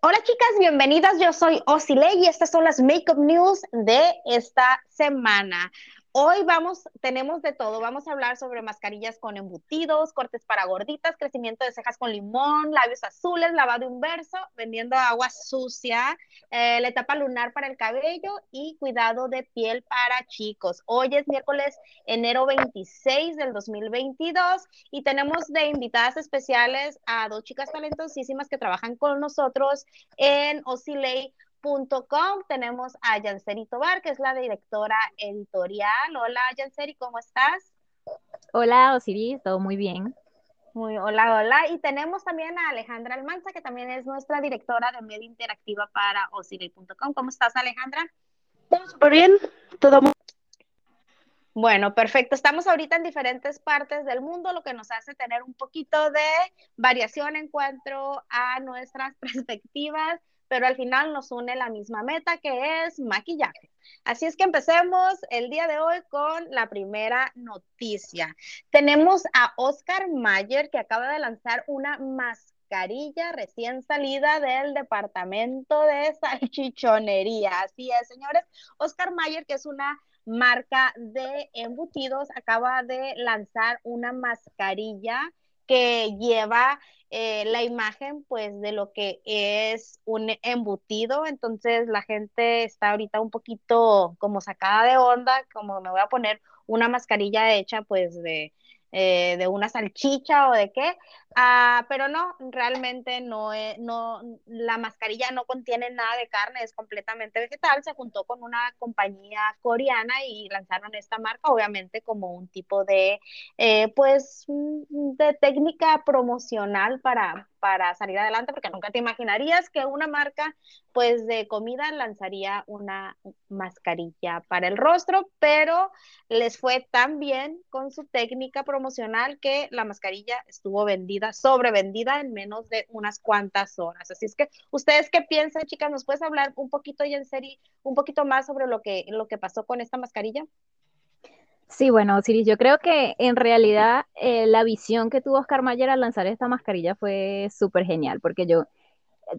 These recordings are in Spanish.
Hola chicas, bienvenidas. Yo soy Osile y estas son las Makeup News de esta semana. Hoy vamos, tenemos de todo. Vamos a hablar sobre mascarillas con embutidos, cortes para gorditas, crecimiento de cejas con limón, labios azules, lavado inverso, vendiendo agua sucia, eh, la etapa lunar para el cabello y cuidado de piel para chicos. Hoy es miércoles, enero 26 del 2022 y tenemos de invitadas especiales a dos chicas talentosísimas que trabajan con nosotros en Osile Com. Tenemos a Yanseri Tobar, que es la directora editorial. Hola, Yanseri, ¿cómo estás? Hola, Osiris, todo muy bien. Muy, hola, hola. Y tenemos también a Alejandra Almanza, que también es nuestra directora de media interactiva para osile.com. ¿Cómo estás, Alejandra? Todo súper bien, todo muy bueno, perfecto. Estamos ahorita en diferentes partes del mundo, lo que nos hace tener un poquito de variación en cuanto a nuestras perspectivas pero al final nos une la misma meta que es maquillaje. Así es que empecemos el día de hoy con la primera noticia. Tenemos a Oscar Mayer que acaba de lanzar una mascarilla recién salida del departamento de salchichonería. Así es, señores. Oscar Mayer, que es una marca de embutidos, acaba de lanzar una mascarilla que lleva eh, la imagen pues de lo que es un embutido, entonces la gente está ahorita un poquito como sacada de onda, como me voy a poner una mascarilla hecha pues de, eh, de una salchicha o de qué, ah, pero no, realmente no, no, la mascarilla no contiene nada de carne, es completamente vegetal, se juntó con una compañía coreana y lanzaron esta marca, obviamente como un tipo de, eh, pues, mm, de técnica promocional para, para salir adelante, porque nunca te imaginarías que una marca pues de comida lanzaría una mascarilla para el rostro, pero les fue tan bien con su técnica promocional que la mascarilla estuvo vendida, sobrevendida en menos de unas cuantas horas. Así es que, ¿ustedes qué piensan, chicas? ¿Nos puedes hablar un poquito y en serio, un poquito más sobre lo que, lo que pasó con esta mascarilla? Sí, bueno, Siris, yo creo que en realidad eh, la visión que tuvo Oscar Mayer al lanzar esta mascarilla fue súper genial, porque yo,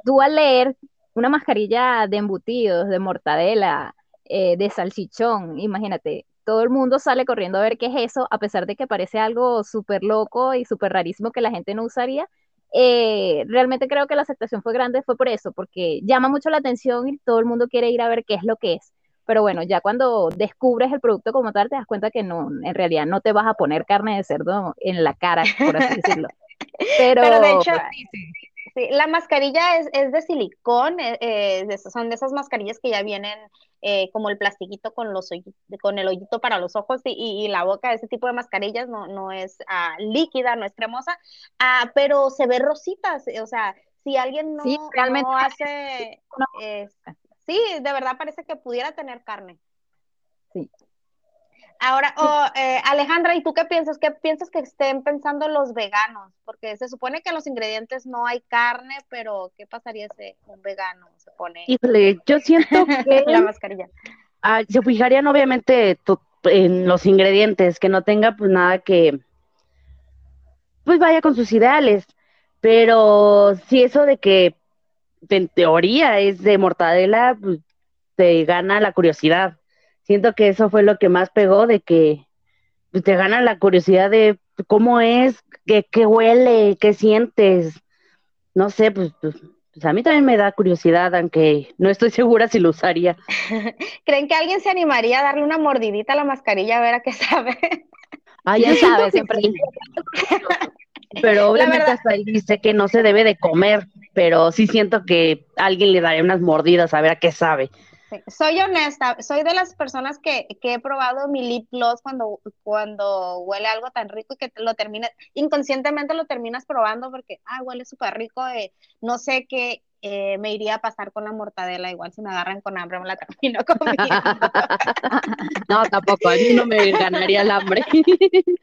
tú al leer una mascarilla de embutidos, de mortadela, eh, de salchichón, imagínate, todo el mundo sale corriendo a ver qué es eso, a pesar de que parece algo súper loco y súper rarísimo que la gente no usaría. Eh, realmente creo que la aceptación fue grande, fue por eso, porque llama mucho la atención y todo el mundo quiere ir a ver qué es lo que es pero bueno, ya cuando descubres el producto como tal, te das cuenta que no, en realidad no te vas a poner carne de cerdo en la cara, por así decirlo. Pero, de hecho, sí, la mascarilla es, es de silicón, eh, eh, son de esas mascarillas que ya vienen eh, como el plastiquito con, los con el hoyito para los ojos y, la boca, ese tipo de mascarillas no, no es ah, líquida, no es cremosa, ah, pero se ve rositas, o sea, si alguien no, realmente no hace... Sí, de verdad parece que pudiera tener carne. Sí. Ahora, oh, eh, Alejandra, ¿y tú qué piensas? ¿Qué piensas que estén pensando los veganos? Porque se supone que en los ingredientes no hay carne, pero ¿qué pasaría si un vegano se pone? Híjole, yo siento que la mascarilla. Ah, se fijarían obviamente en los ingredientes, que no tenga pues nada que pues vaya con sus ideales. Pero si eso de que en teoría es de mortadela, pues te gana la curiosidad. Siento que eso fue lo que más pegó, de que pues, te gana la curiosidad de cómo es, qué, qué huele, qué sientes. No sé, pues, pues, pues, a mí también me da curiosidad, aunque no estoy segura si lo usaría. ¿Creen que alguien se animaría a darle una mordidita a la mascarilla a ver a qué sabe? Ay, ya sabe, siempre. Pero obviamente hasta ahí dice que no se debe de comer, pero sí siento que alguien le daría unas mordidas a ver a qué sabe. Soy honesta, soy de las personas que, que, he probado mi lip gloss cuando, cuando huele algo tan rico y que lo terminas, inconscientemente lo terminas probando porque, ah, huele súper rico, eh, no sé qué, eh, me iría a pasar con la mortadela, igual si me agarran con hambre me la termino comiendo. no, tampoco, a mí no me ganaría el hambre.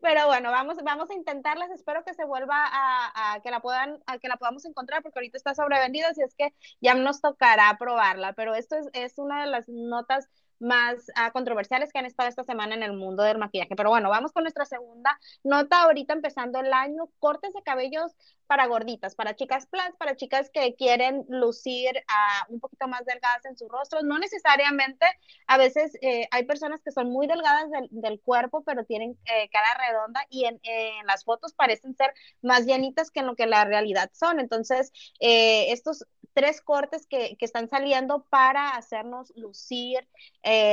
Pero bueno, vamos, vamos a intentarlas, espero que se vuelva a, que la puedan, a que la podamos encontrar, porque ahorita está sobrevendida, así es que ya nos tocará probarla, pero esto es, es una de las notas más ah, controversiales que han estado esta semana en el mundo del maquillaje. Pero bueno, vamos con nuestra segunda nota ahorita empezando el año, cortes de cabellos para gorditas, para chicas plans, para chicas que quieren lucir ah, un poquito más delgadas en su rostro. No necesariamente, a veces eh, hay personas que son muy delgadas del, cuerpo, pero tienen eh, cara redonda y en, las fotos parecen ser más llenitas que en lo que la realidad son. Entonces, eh, estos tres cortes que, que, están saliendo para hacernos lucir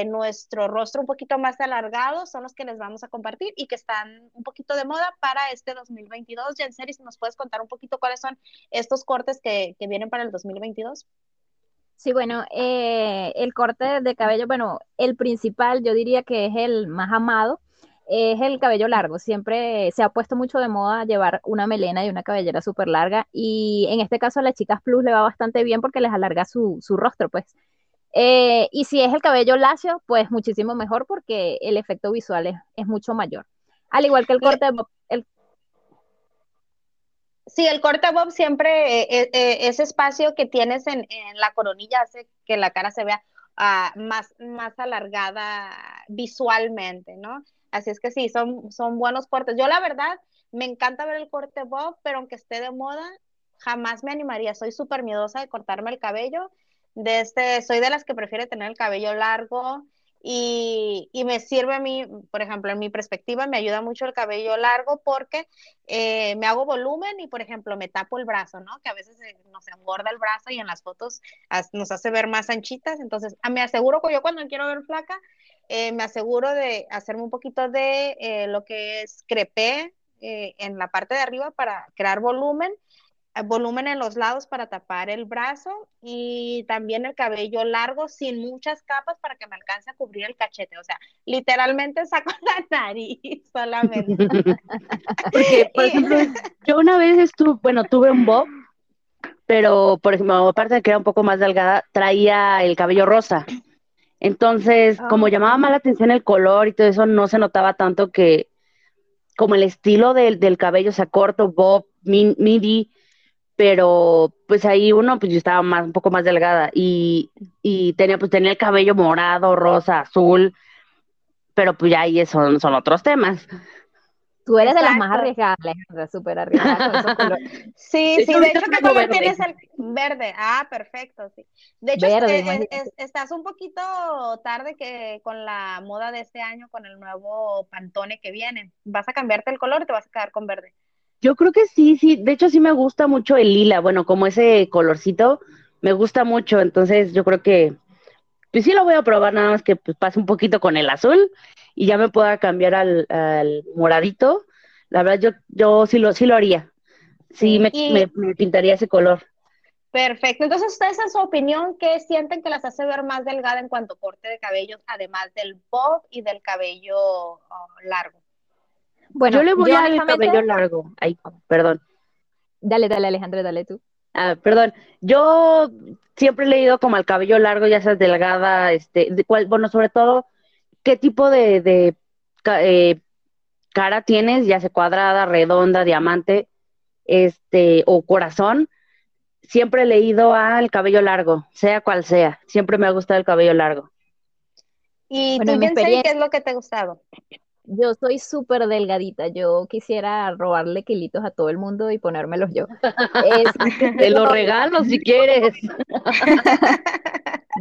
nuestro rostro un poquito más alargado son los que les vamos a compartir y que están un poquito de moda para este 2022. Jensen, si nos puedes contar un un poquito cuáles son estos cortes que, vienen para el 2022? Sí, bueno, eh, el corte de cabello, bueno, el principal yo diría que es el más amado, es el cabello largo. Siempre se ha puesto mucho de moda llevar una melena y una cabellera súper larga y en este caso a las chicas plus le va bastante bien porque les alarga su, rostro, pues. Eh, y si es el cabello lacio, pues muchísimo mejor porque el efecto visual es, mucho mayor. Al igual que el corte, el, Sí, el corte bob siempre, eh, eh, eh, ese espacio que tienes en, la coronilla hace que la cara se vea ah, más, más alargada visualmente, ¿no? Así es que sí, son, son buenos cortes. Yo la verdad me encanta ver el corte bob, pero aunque esté de moda, jamás me animaría. Soy súper miedosa de cortarme el cabello. De este, soy de las que prefiere tener el cabello largo, y, me sirve a mí, por ejemplo, en mi perspectiva, me ayuda mucho el cabello largo porque eh, me hago volumen y, por ejemplo, me tapo el brazo, ¿no? Que a veces nos engorda el brazo y en las fotos nos hace ver más anchitas. Entonces, ah, me aseguro que yo cuando quiero ver flaca, eh, me aseguro de hacerme un poquito de eh, lo que es crepé en la parte de arriba para crear volumen volumen en los lados para tapar el brazo y también el cabello largo sin muchas capas para que me alcance a cubrir el cachete. O sea, literalmente saco la nariz solamente. Porque, por ejemplo, yo una vez estuve, bueno, tuve un bob, pero por ejemplo, aparte de que era un poco más delgada, traía el cabello rosa. Entonces, como ah. llamaba más la atención el color y todo eso, no se notaba tanto que como el estilo del, del cabello, o sea, corto, bob, midi, pero pues ahí uno, pues yo estaba más, un poco más delgada y, y tenía, pues tenía el cabello morado, rosa, azul, pero pues ya ahí son, son otros temas. Tú eres de las más arriesgadas, Alejandra, súper arriesgada con esos colores. Sí, sí, de hecho, ¿qué color tienes el verde? Ah, perfecto, sí. De hecho, estás un poquito tarde que con la moda de este año, con el nuevo Pantone que viene. ¿Vas a cambiarte el color o te vas a quedar con verde? Yo creo que sí, sí. De hecho, sí me gusta mucho el lila. Bueno, como ese colorcito, me gusta mucho. Entonces, yo creo que, pues sí lo voy a probar, nada más que pues, pase un poquito con el azul y ya me pueda cambiar al, moradito. La verdad, yo, yo sí lo, sí lo haría. Sí, me, me, pintaría ese color. Perfecto. Entonces, ustedes en su opinión, ¿qué sienten que las hace ver más delgada en cuanto a corte de cabello, además del bob y del cabello oh, largo? Bueno, yo le voy a dar el cabello largo. Ay, perdón. Dale, dale, Alejandra, dale tú. Ah, perdón. Yo siempre he leído como el cabello largo, ya seas delgada, este, de cuál, bueno, sobre todo, qué tipo de, eh, cara tienes, ya sea cuadrada, redonda, diamante, este, o corazón. Siempre he leído al cabello largo, sea cual sea. Siempre me ha gustado el cabello largo. ¿Y tú, qué es lo que te ha gustado? Yo soy súper delgadita. Yo quisiera robarle kilitos a todo el mundo y ponérmelos yo. Te los regalo si quieres.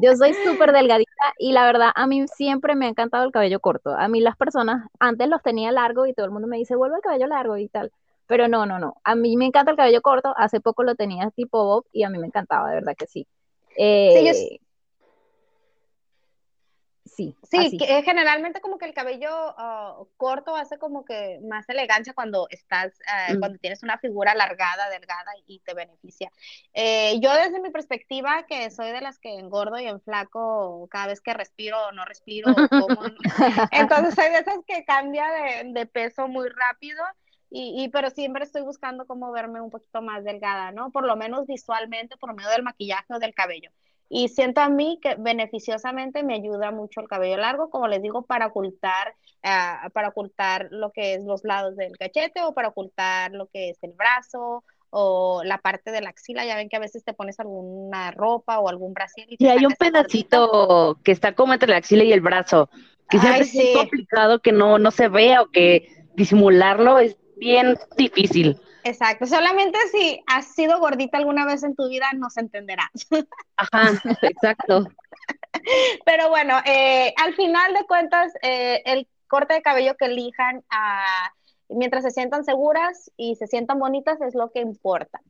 yo soy súper delgadita y la verdad a mí siempre me ha encantado el cabello corto. A mí las personas antes los tenía largo y todo el mundo me dice, vuelve el cabello largo y tal. Pero no, no, no. A mí me encanta el cabello corto. Hace poco lo tenía tipo bob y a mí me encantaba, de verdad que sí. sí sí. Sí, que, generalmente como que el cabello ah, corto hace como que más elegancia cuando estás, mm. cuando tienes una figura alargada, delgada y te beneficia. Eh, yo desde mi perspectiva, que soy de las que engordo y enflaco cada vez que respiro o no respiro, entonces soy de esas que cambia de, peso muy rápido. Y, y, pero siempre estoy buscando cómo verme un poquito más delgada, ¿no? Por lo menos visualmente, por medio del maquillaje o del cabello. Y siento a mí que beneficiosamente me ayuda mucho el cabello largo, como les digo, para ocultar, ah, para ocultar lo que es los lados del cachete o para ocultar lo que es el brazo o la parte de la axila. Ya ven que a veces te pones alguna ropa o algún brasier. Y, hay un pedacito que está como entre la axila y el brazo, que siempre es complicado que no, no se vea o que disimularlo es bien difícil. Exacto, solamente si has sido gordita alguna vez en tu vida nos entenderás. Ajá, exacto. Pero bueno, eh, al final de cuentas, eh, el corte de cabello que elijan a mientras se sientan seguras y se sientan bonitas es lo que importa.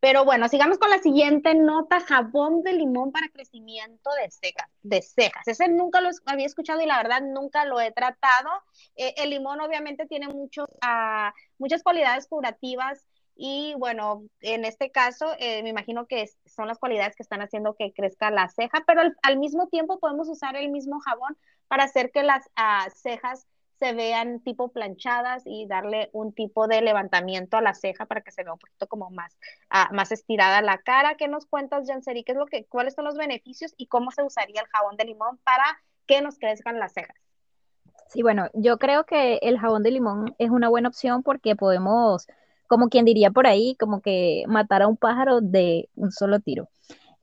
Pero bueno, sigamos con la siguiente nota, jabón de limón para crecimiento de, cejas. De cejas. Ese nunca lo había escuchado y la verdad nunca lo he tratado. Eh, el limón obviamente tiene muchos, uh, muchas cualidades curativas y bueno, en este caso eh, me imagino que son las cualidades que están haciendo que crezca la ceja, pero al, mismo tiempo podemos usar el mismo jabón para hacer que las uh, cejas se vean tipo planchadas y darle un tipo de levantamiento a la ceja para que se vea un poquito como más, uh, más estirada la cara. ¿Qué nos cuentas, Janseri? ¿Qué es lo que, ¿Cuáles son los beneficios y cómo se usaría el jabón de limón para que nos crezcan las cejas? Sí, bueno, yo creo que el jabón de limón es una buena opción porque podemos, como quien diría por ahí, como que matar a un pájaro de un solo tiro.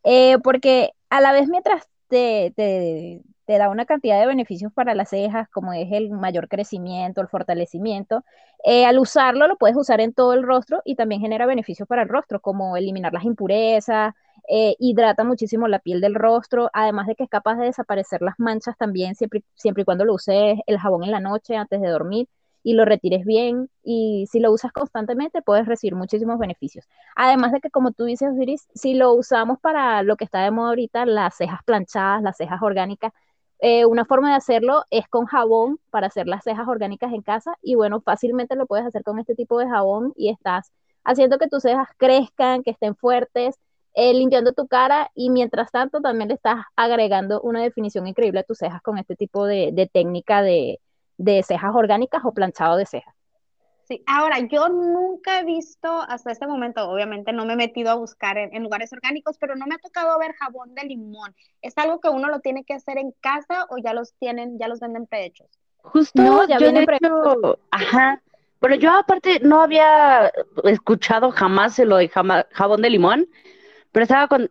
Eh, porque a la vez mientras te, te, te da una cantidad de beneficios para las cejas, como es el mayor crecimiento, el fortalecimiento. Eh, al usarlo, lo puedes usar en todo el rostro y también genera beneficios para el rostro, como eliminar las impurezas, eh, hidrata muchísimo la piel del rostro, además de que es capaz de desaparecer las manchas también, siempre, y cuando lo uses el jabón en la noche antes de dormir y lo retires bien y si lo usas constantemente puedes recibir muchísimos beneficios. Además de que como tú dices, Osiris, si lo usamos para lo que está de moda ahorita, las cejas planchadas, las cejas orgánicas, eh, una forma de hacerlo es con jabón para hacer las cejas orgánicas en casa y bueno, fácilmente lo puedes hacer con este tipo de jabón y estás haciendo que tus cejas crezcan, que estén fuertes, eh, limpiando tu cara y mientras tanto también le estás agregando una definición increíble a tus cejas con este tipo de, técnica de cejas orgánicas o planchado de cejas. Ahora, yo nunca he visto hasta este momento, obviamente no me he metido a buscar en, lugares orgánicos, pero no me ha tocado ver jabón de limón. ¿Es algo que uno lo tiene que hacer en casa o ya los tienen, ya los venden prehechos? Justo, no, ya vienen prehechos. Ajá. Pero yo aparte no había escuchado jamás lo de jabón de limón, pero estaba con,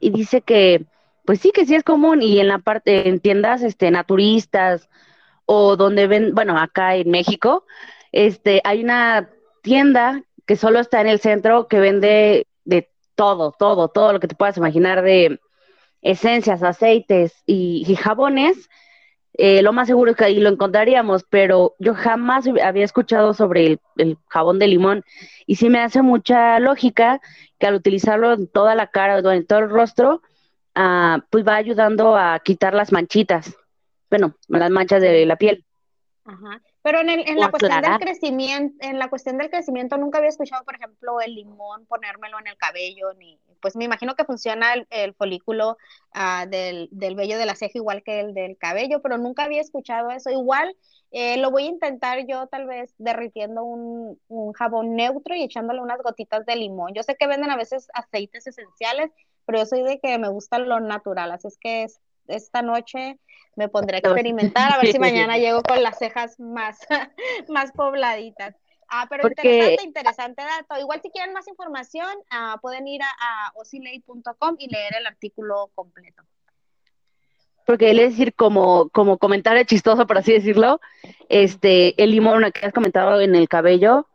y dice que, pues sí, que sí es común y en la parte, en tiendas este, naturistas o donde ven, bueno, acá en México, este, hay una tienda que solo está en el centro que vende de todo, todo, todo lo que te puedas imaginar de esencias, aceites y, jabones. Eh, lo más seguro es que ahí lo encontraríamos, pero yo jamás había escuchado sobre el, jabón de limón y sí me hace mucha lógica que al utilizarlo en toda la cara o en todo el rostro, ah, pues va ayudando a quitar las manchitas, bueno, las manchas de la piel. Ajá. Pero en, en la cuestión del crecimiento, en la cuestión del crecimiento nunca había escuchado, por ejemplo, el limón ponérmelo en el cabello, ni, pues me imagino que funciona el, folículo uh, del, del, vello de la ceja igual que el del cabello, pero nunca había escuchado eso. Igual eh, lo voy a intentar yo tal vez derritiendo un, un jabón neutro y echándole unas gotitas de limón. Yo sé que venden a veces aceites esenciales, pero yo soy de que me gusta lo natural, así es que es, esta noche me pondré a experimentar a ver si mañana llego con las cejas más, más pobladitas. Ah, pero interesante, interesante dato. Igual si quieren más información, ah, pueden ir a, a y leer el artículo completo. Porque es decir, como, como comentario chistoso, por así decirlo, este, el limón que has comentado en el cabello,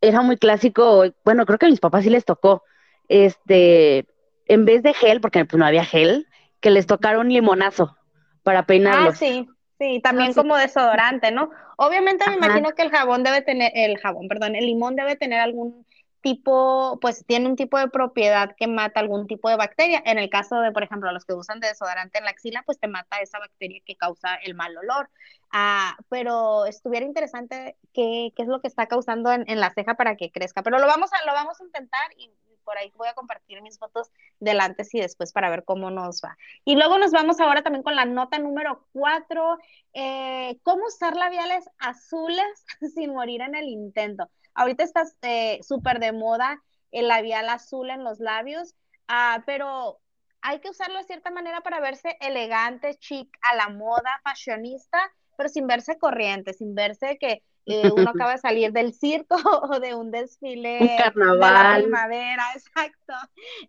era muy clásico, bueno, creo que a mis papás sí les tocó, este, en vez de gel, porque pues, no había gel, que les tocara un limonazo para peinarlos. Ah, sí, sí, también como desodorante, ¿no? Obviamente me imagino que el jabón debe tener, el jabón, perdón, el limón debe tener algún tipo, pues tiene un tipo de propiedad que mata algún tipo de bacteria. En el caso de, por ejemplo, los que usan desodorante en la axila, pues te mata esa bacteria que causa el mal olor. Ah, pero estuviera interesante qué, qué es lo que está causando en, en, la ceja para que crezca. Pero lo vamos a, lo vamos a intentar y por ahí voy a compartir mis fotos del antes y después para ver cómo nos va. Y luego nos vamos ahora también con la nota número cuatro, eh, cómo usar labiales azules sin morir en el intento. Ahorita está eh, súper de moda el labial azul en los labios, ah, pero hay que usarlo de cierta manera para verse elegante, chic, a la moda, fashionista, pero sin verse corriente, sin verse que eh, uno acaba de salir del circo o de un desfile un carnaval. de primavera, exacto.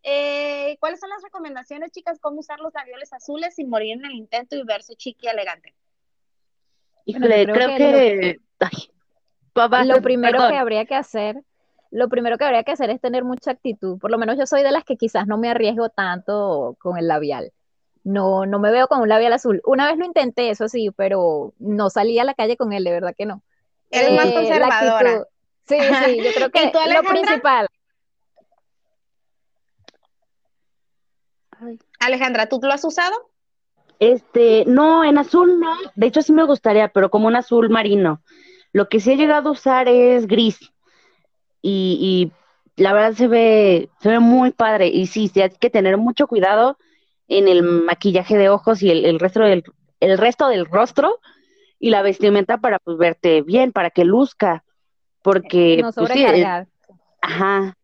Eh, ¿Cuáles son las recomendaciones, chicas? ¿Cómo usar los labiales azules sin morir en el intento y verse chiqui y elegante? Híjole, creo, que... lo, primero que habría que hacer lo primero que habría que hacer es tener mucha actitud. Por lo menos yo soy de las que quizás no me arriesgo tanto con el labial. No, no me veo con un labial azul. Una vez lo intenté, eso sí, pero no salí a la calle con él, de verdad que no. Eres más conservadora. Sí, sí, yo creo que es lo principal. Alejandra, ¿tú lo has usado? Este, no, en azul no. De hecho, sí me gustaría, pero como un azul marino. Lo que sí he llegado a usar es gris y, la verdad se ve, se ve muy padre. Y sí, sí, hay que tener mucho cuidado en el maquillaje de ojos y el, resto, del, el resto del rostro y la vestimenta para pues, verte bien, para que luzca. Porque. No pues, sobrecargar. ajá.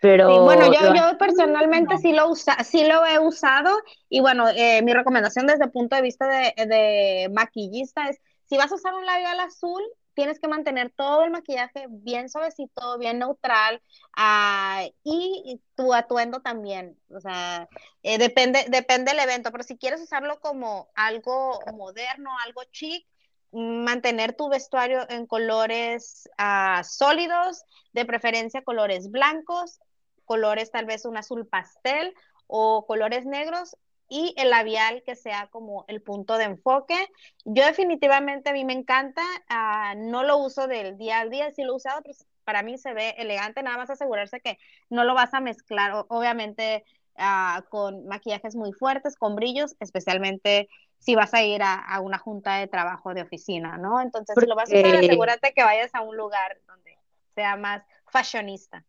Pero bueno, yo, yo personalmente sí lo usa, sí lo he usado y bueno, eh, mi recomendación desde el punto de vista de, de maquillista es si vas a usar un labial azul, tienes que mantener todo el maquillaje bien suavecito, bien neutral, ah, y tu atuendo también, o sea, eh, depende, depende del evento, pero si quieres usarlo como algo moderno, algo chic, mantener tu vestuario en colores ah, sólidos, de preferencia colores blancos, colores tal vez un azul pastel o colores negros y el labial que sea como el punto de enfoque. Yo definitivamente a mí me encanta, ah, no lo uso del día al día, sí lo he usado, pero para mí se ve elegante, nada más asegurarse que no lo vas a mezclar, obviamente ah, con maquillajes muy fuertes, con brillos, especialmente si vas a ir a, una junta de trabajo de oficina, ¿no? Entonces, si lo vas a usar, asegúrate que vayas a un lugar donde sea más fashionista.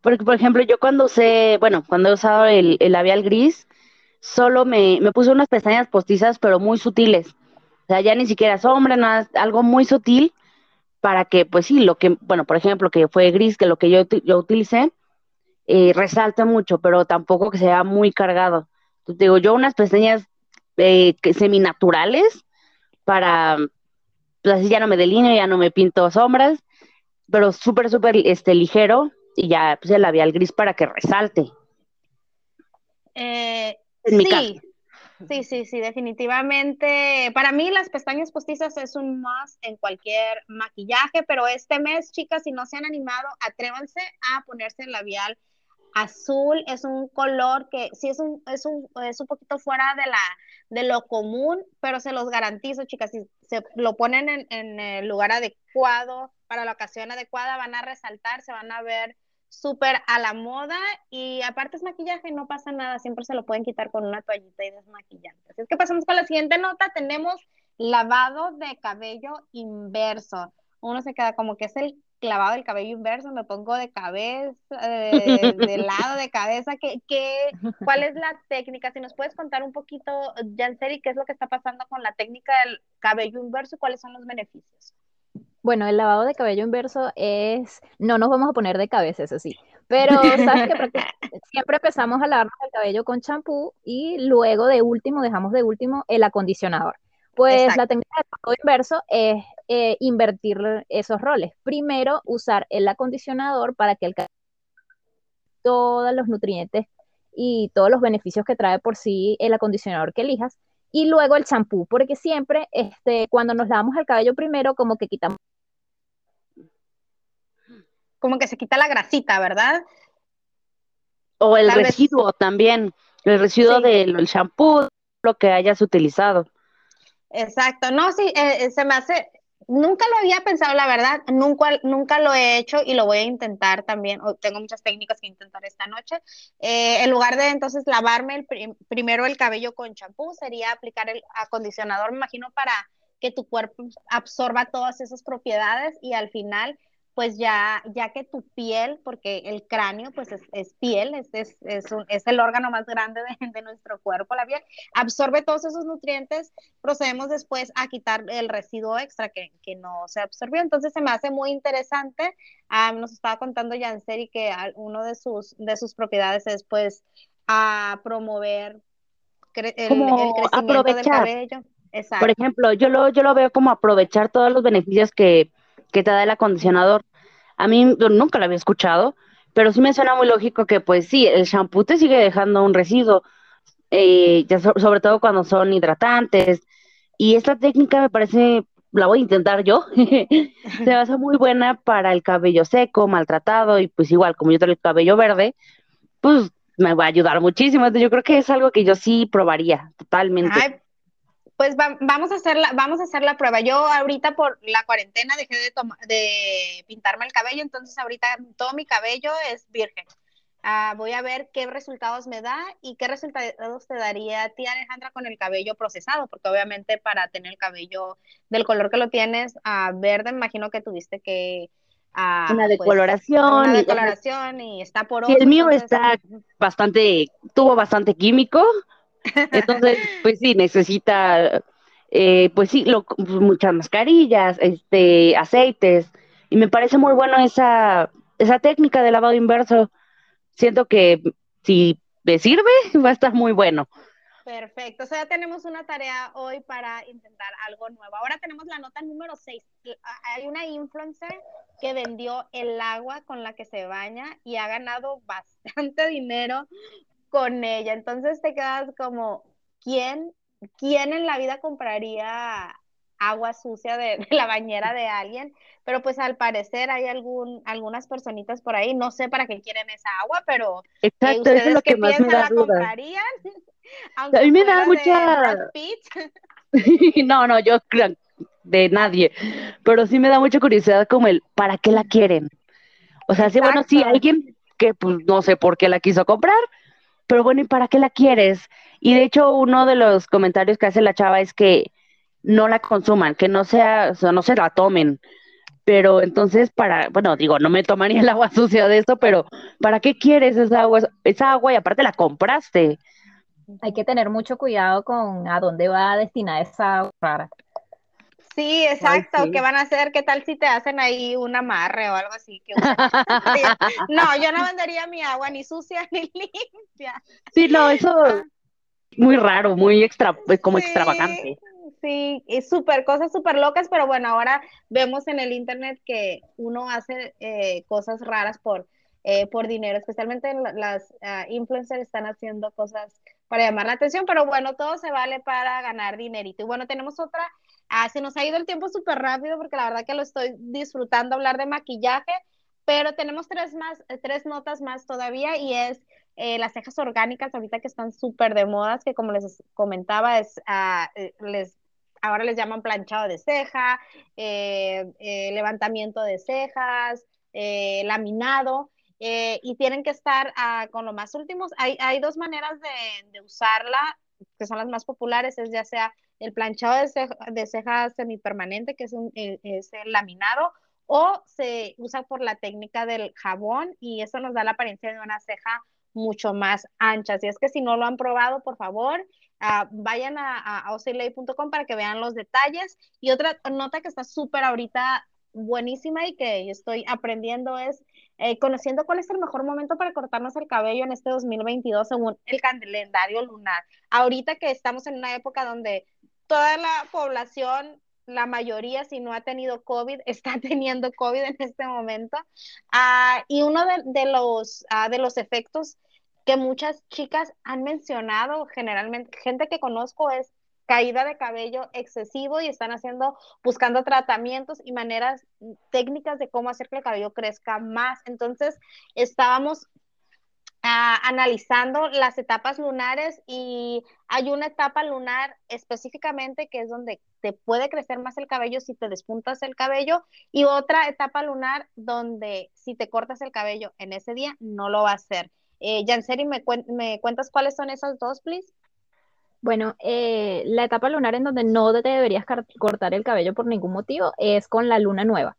Porque, por ejemplo, yo cuando usé, bueno, cuando he usado el, el labial gris, solo me, me puse unas pestañas postizas, pero muy sutiles. O sea, ya ni siquiera sombra, nada, algo muy sutil para que, pues sí, lo que, bueno, por ejemplo, que fue gris, que lo que yo, yo utilicé, eh, resalte mucho, pero tampoco que sea muy cargado. Entonces, digo, yo unas pestañas eh, seminaturales para, pues así ya no me delineo, ya no me pinto sombras, pero súper, súper este, ligero y ya pues el labial gris para que resalte. Eh, sí. Sí, sí, sí, definitivamente. Para mí las pestañas postizas es un más en cualquier maquillaje, pero este mes, chicas, si no se han animado, atrévanse a ponerse el labial azul. Es un color que sí es un, es un, es un poquito fuera de, la, de lo común, pero se los garantizo, chicas, si se lo ponen en, el lugar adecuado, para la ocasión adecuada, van a resaltar, se van a ver súper a la moda y aparte es maquillaje, no pasa nada, siempre se lo pueden quitar con una toallita y desmaquillante. Así es que pasamos con la siguiente nota, tenemos lavado de cabello inverso. Uno se queda como que es el clavado del cabello inverso, me pongo de cabeza, eh, de, lado de cabeza, ¿qué, qué, cuál es la técnica? Si nos puedes contar un poquito, Janseri, qué es lo que está pasando con la técnica del cabello inverso y cuáles son los beneficios. Bueno, el lavado de cabello inverso es, no nos vamos a poner de cabeza, eso sí, pero sabes que siempre empezamos a lavarnos el cabello con champú y luego de último dejamos de último el acondicionador. Pues la técnica del lavado inverso es eh, invertir esos roles. Primero, usar el acondicionador para que el cabello todos los nutrientes y todos los beneficios que trae por sí el acondicionador que elijas y luego el champú, porque siempre este, cuando nos lavamos el cabello primero como que quitamos como que se quita la grasita, ¿verdad? O el residuo también, el residuo del shampoo, lo que hayas utilizado. Exacto, no, sí, eh, eh, se me hace, nunca lo había pensado, la verdad, nunca, nunca lo he hecho y lo voy a intentar también, tengo muchas técnicas que intentar esta noche. Eh, en lugar de entonces lavarme el primero el cabello con champú, sería aplicar el acondicionador, me imagino, para que tu cuerpo absorba todas esas propiedades y al final pues ya, ya que tu piel, porque el cráneo pues es, piel, es, es, es, el órgano más grande de, de, nuestro cuerpo, la piel, absorbe todos esos nutrientes, procedemos después a quitar el residuo extra que, que no se absorbió. Entonces se me hace muy interesante. Ah, nos estaba contando Yanseri que uno de sus, de sus propiedades es pues a promover el, el, crecimiento del cabello. Por ejemplo, yo lo, yo lo veo como aprovechar todos los beneficios que, que te da el acondicionador. A mí nunca lo había escuchado, pero sí me suena muy lógico que pues sí, el shampoo te sigue dejando un residuo, eh, ya sobre todo cuando son hidratantes. Y esta técnica me parece, la voy a intentar yo, se basa muy buena para el cabello seco, maltratado y pues igual como yo tengo el cabello verde, pues me va a ayudar muchísimo. Yo creo que es algo que yo sí probaría totalmente. Pues vamos, a hacer la, vamos a hacer la prueba. Yo ahorita por la cuarentena dejé de, de pintarme el cabello, entonces ahorita todo mi cabello es virgen. Ah, voy a ver qué resultados me da y qué resultados te daría a ti, Alejandra, con el cabello procesado, porque obviamente para tener el cabello del color que lo tienes a verde, imagino que tuviste que... Uh, una decoloración. una decoloración y, está por Sí, el mío está bastante, tuvo bastante químico, entonces, pues sí, necesita, eh, pues sí, muchas mascarillas, este, aceites, y me parece muy bueno esa, esa técnica de lavado inverso. Siento que si me sirve, va a estar muy bueno. Perfecto, o sea, ya tenemos una tarea hoy para intentar algo nuevo. Ahora tenemos la nota número 6. Hay una influencer que vendió el agua con la que se baña y ha ganado bastante dinero con ella. Entonces te quedas como, ¿quién, quién en la vida compraría agua sucia de, la bañera de alguien? Pero pues al parecer hay algún, algunas personitas por ahí, no sé para qué quieren esa agua, pero Exacto, ¿ustedes eso es lo que más me da la comprarían? a mí me da mucha... no, no, yo de nadie, pero sí me da mucha curiosidad como el, ¿para qué la quieren? O sea, sí, bueno, sí, alguien que pues no sé por qué la quiso comprar, pero bueno, ¿y para qué la quieres? Y de hecho, uno de los comentarios que hace la chava es que no la consuman, que no sea, o sea, no se la tomen. Pero entonces, para, bueno, digo, no me tomaría el agua sucia de esto, pero ¿para qué quieres esa agua? Esa agua y aparte la compraste. Hay que tener mucho cuidado con a dónde va a destinar esa agua rara. Sí, exacto. ¿Qué van a hacer? ¿Qué tal si te hacen ahí un amarre o algo así? no, yo no vendería mi agua ni sucia ni limpia. Sí, no, eso es muy raro, muy extra, pues, como extravagante. Sí, y súper, cosas súper locas, pero bueno, ahora vemos en el internet que uno hace eh, cosas raras por, eh, por dinero, especialmente las uh, influencers están haciendo cosas para llamar la atención, pero bueno, todo se vale para ganar dinerito. Y bueno, tenemos otra Ah, se nos ha ido el tiempo súper rápido porque la verdad que lo estoy disfrutando hablar de maquillaje, pero tenemos tres, más, eh, tres notas más todavía y es eh, las cejas orgánicas ahorita que están súper de modas, que como les comentaba, es, ah, eh, les, ahora les llaman planchado de ceja, levantamiento de cejas, laminado. y tienen que estar ah, con lo más últimos. Hay, hay dos maneras de, de usarla, que son las más populares, es ya sea el planchado de, de ceja semipermanente, que es, un, el, es el laminado, o se usa por la técnica del jabón y eso nos da la apariencia de una ceja mucho más ancha. Así es que si no lo han probado, por favor, uh, vayan a, a, para que vean los detalles. Y otra nota que está súper ahorita buenísima y que estoy aprendiendo es eh, conociendo cuál es el mejor momento para cortarnos el cabello en este 2022 según el calendario lunar. Ahorita que estamos en una época donde toda la población, la mayoría, si no ha tenido COVID, está teniendo COVID en este momento. Uh, y uno de, los, uh, de los efectos que muchas chicas han mencionado, generalmente, gente que conozco es caída de cabello excesivo y están haciendo, buscando tratamientos y maneras técnicas de cómo hacer que el cabello crezca más. Entonces, estábamos analizando las etapas lunares y hay una etapa lunar específicamente que es donde te puede crecer más el cabello si te despuntas el cabello y otra etapa lunar donde si te cortas el cabello en ese día no lo va a hacer. Eh, Janseri, ¿me, ¿me cuentas cuáles son esas dos, please? Bueno, eh, la etapa lunar en donde no te deberías cortar el cabello por ningún motivo es con la luna nueva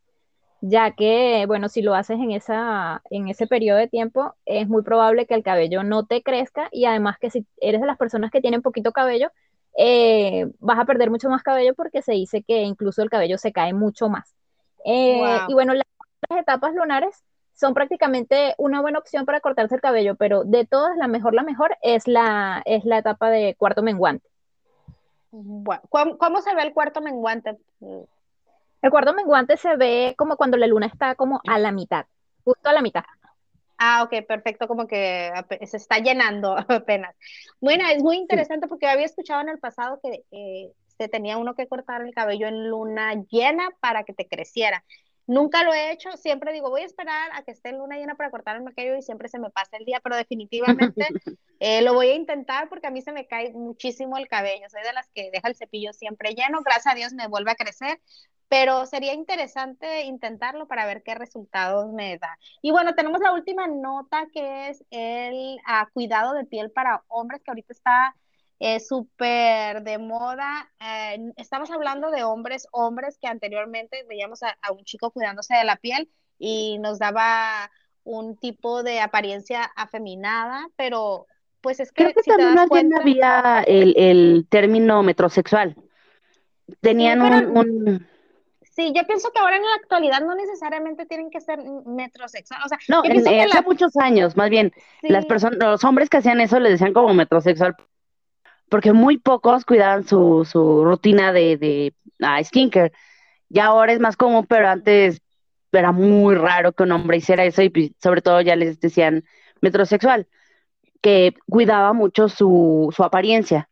ya que, bueno, si lo haces en, esa, en ese periodo de tiempo, es muy probable que el cabello no te crezca y además que si eres de las personas que tienen poquito cabello, eh, vas a perder mucho más cabello porque se dice que incluso el cabello se cae mucho más. Eh, y bueno, las, etapas lunares son prácticamente una buena opción para cortarse el cabello, pero de todas la mejor, la mejor es la, es la etapa de cuarto menguante. Bueno, ¿cómo, se ve el cuarto menguante? El cuarto menguante se ve como cuando la luna está como a la mitad, justo a la mitad. Ah, ok, perfecto, como que se está llenando apenas. Bueno, es muy interesante porque había escuchado en el pasado que eh, se tenía uno que cortar el cabello en luna llena para que te creciera. Nunca lo he hecho, siempre digo, voy a esperar a que esté en luna llena para cortarme el cabello y siempre se me pasa el día, pero definitivamente eh, lo voy a intentar porque a mí se me cae muchísimo el cabello. Soy de las que deja el cepillo siempre lleno, gracias a Dios me vuelve a crecer, pero sería interesante intentarlo para ver qué resultados me da. Y bueno, tenemos la última nota que es el ah, cuidado de piel para hombres, que ahorita está es súper de moda. Eh, estamos hablando de hombres, hombres que anteriormente veíamos a, un chico cuidándose de la piel y nos daba un tipo de apariencia afeminada, pero pues es que... Creo que también había el, término metrosexual. Tenían un, Sí, yo pienso que ahora en la actualidad no necesariamente tienen que ser metrosexual. O sea, no, hace muchos años, más bien, las personas, los hombres que hacían eso le decían como metrosexual porque muy pocos cuidaban su, su rutina de, de ah, skincare. Ya ahora es más común, pero antes era muy raro que un hombre hiciera eso y pues, sobre todo ya les decían metrosexual, que cuidaba mucho su, su apariencia.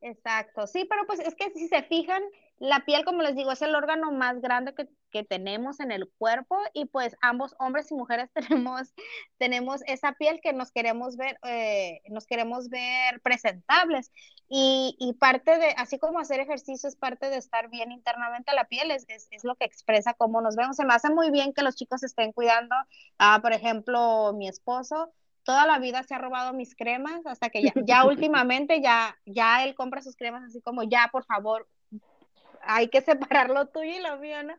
Exacto, sí, pero pues es que si se fijan, la piel, como les digo, es el órgano más grande que, tenemos en el cuerpo y pues ambos hombres y mujeres tenemos, tenemos esa piel que nos queremos ver, eh, nos queremos ver presentables y, y, parte de, así como hacer ejercicio es parte de estar bien internamente la piel, es, es, es, lo que expresa cómo nos vemos. Se me hace muy bien que los chicos estén cuidando, a por ejemplo, mi esposo, toda la vida se ha robado mis cremas hasta que ya, ya últimamente ya, ya él compra sus cremas así como ya, por favor, hay que separar lo tuyo y lo mío, ¿no?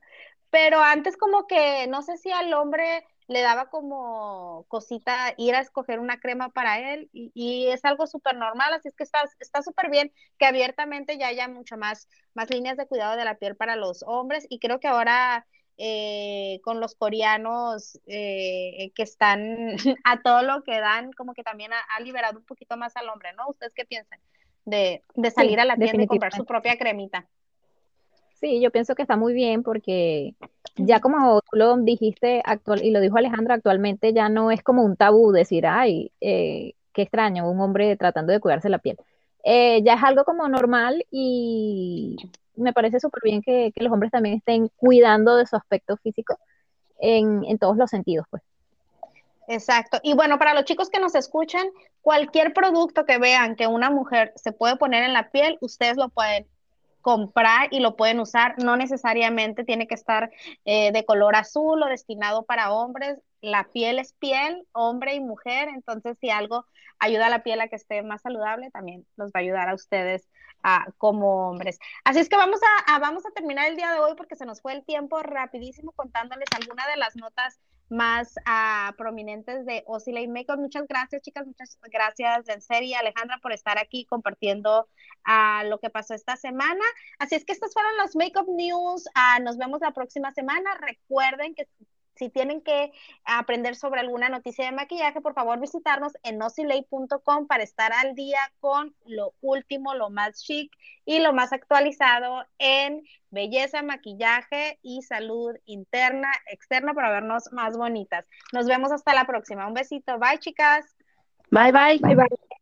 Pero antes como que no sé si al hombre le daba como cosita ir a escoger una crema para él y, es algo súper normal, así es que está súper bien que abiertamente ya haya mucho más, más líneas de cuidado de la piel para los hombres y creo que ahora eh, con los coreanos eh, que están a todo lo que dan, como que también ha, liberado un poquito más al hombre, ¿no? ¿Ustedes qué piensan? De, salir a la tienda y comprar su propia cremita. Sí, yo pienso que está muy bien porque ya como tú lo dijiste actual, y lo dijo Alejandra, actualmente ya no es como un tabú decir, ay, eh, qué extraño, un hombre tratando de cuidarse la piel. Eh, ya es algo como normal y me parece súper bien que, los hombres también estén cuidando de su aspecto físico en, en todos los sentidos, pues. Exacto. Y bueno, para los chicos que nos escuchan, cualquier producto que vean que una mujer se puede poner en la piel, ustedes lo pueden comprar y lo pueden usar. No necesariamente tiene que estar eh, de color azul o destinado para hombres. La piel es piel, hombre y mujer. Entonces, si algo ayuda a la piel a que esté más saludable, también los va a ayudar a ustedes como hombres. Así es que vamos a, vamos a terminar el día de hoy porque se nos fue el tiempo rapidísimo contándoles algunas de las notas más uh, prominentes de Oscillate Makeup. Muchas gracias, chicas. Muchas gracias, en serio, Alejandra, por estar aquí compartiendo uh, lo que pasó esta semana. Así es que estas fueron las Makeup News. Uh, nos vemos la próxima semana. Recuerden que si tienen que aprender sobre alguna noticia de maquillaje, por favor visitarnos en oscillate.com para estar al día con lo último, lo más chic y lo más actualizado en belleza, maquillaje y salud interna, externa para vernos más bonitas. Nos vemos hasta la próxima. Un besito. Bye, chicas. Bye, bye. Bye, bye.